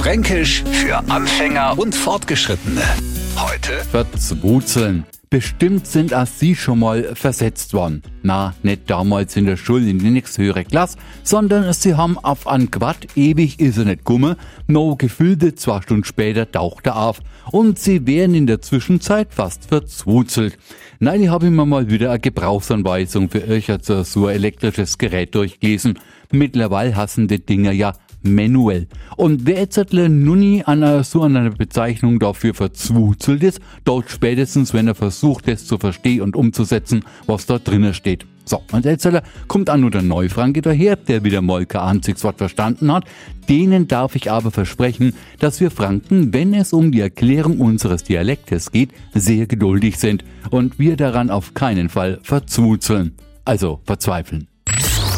Fränkisch für Anfänger und Fortgeschrittene. Heute Verzwutzeln. Bestimmt sind auch Sie schon mal versetzt worden. Na, nicht damals in der Schule in die nächste höhere Klasse, sondern Sie haben auf ein Quad, ewig ist er nicht gumme, no gefühlte zwei Stunden später taucht er auf und Sie wären in der Zwischenzeit fast verzwuzelt. Nein, ich habe immer mal wieder eine Gebrauchsanweisung für euch so ein elektrisches Gerät durchgelesen. Mittlerweile hassen die Dinger ja manuell. Und wer jetzt nun nie an so einer Bezeichnung dafür verzwuzelt ist, dort spätestens, wenn er versucht, es zu verstehen und umzusetzen, was dort drinnen steht. So, und jetzt kommt an nur der Neufranke daher, der wieder mal kein verstanden hat. Denen darf ich aber versprechen, dass wir Franken, wenn es um die Erklärung unseres Dialektes geht, sehr geduldig sind und wir daran auf keinen Fall verzwuzeln. Also verzweifeln.